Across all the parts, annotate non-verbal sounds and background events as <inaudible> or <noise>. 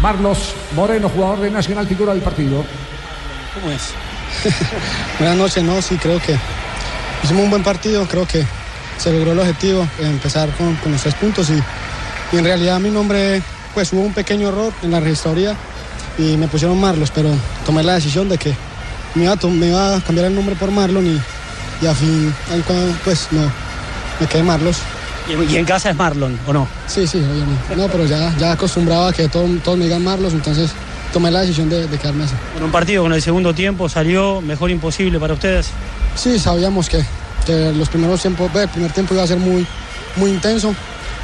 Marlos Moreno, jugador de Nacional, figura del partido. ¿Cómo es? <laughs> Buenas noches, no, sí, creo que hicimos un buen partido, creo que se logró el objetivo, empezar con, con los tres puntos y, en realidad mi nombre, pues hubo un pequeño error en la registraduría y me pusieron Marlos, pero tomé la decisión de que me iba a, cambiar el nombre por Marlon y, a fin, pues no, me quedé Marlos. Y, y en casa es Marlon, ¿o no? Sí, sí, obviamente. No, pero ya, ya acostumbraba a que todo- todos me digan Marlos, entonces tomé la decisión de, de quedarme así. En un partido con el segundo tiempo salió mejor imposible para ustedes. Sí, sabíamos que, que los primeros tiempos, el primer tiempo iba a ser muy, muy intenso.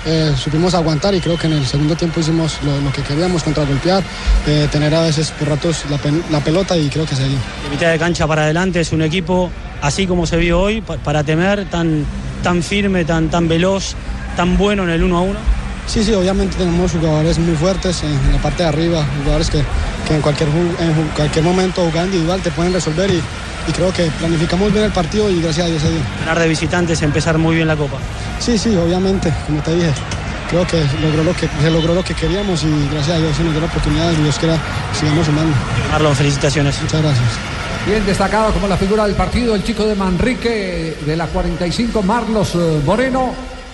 Eh, supimos aguantar y creo que en el segundo tiempo hicimos lo, lo que queríamos, contragolpear, eh, tener a veces por ratos la, pen- la pelota y creo que se dio. De mitad de cancha para adelante es un equipo así como se vio hoy, pa- para temer, tan, tan firme, tan, tan veloz, tan bueno en el uno a uno. Sí, sí, obviamente tenemos jugadores muy fuertes en, la parte de arriba, jugadores que, que en, cualquier, en cualquier momento jugando individual te pueden resolver y, y creo que planificamos bien el partido y gracias a Dios se dio. Ganar de visitantes, empezar muy bien la Copa. Sí, sí, obviamente, como te dije, creo que, logró lo que se logró lo que queríamos y gracias a Dios se nos dio la oportunidad y Dios quiera sigamos sumando. Marlon, felicitaciones. Muchas gracias. Bien destacado como la figura del partido, el chico de Manrique de la 45, Marlos eh, Moreno.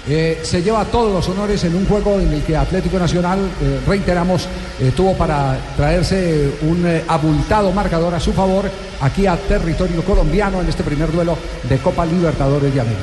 eh, se lleva todos los honores en un juego en el que Atlético Nacional, eh, reiteramos, tuvo para traerse un abultado marcador a su favor aquí a territorio colombiano en este primer duelo de Copa Libertadores de América.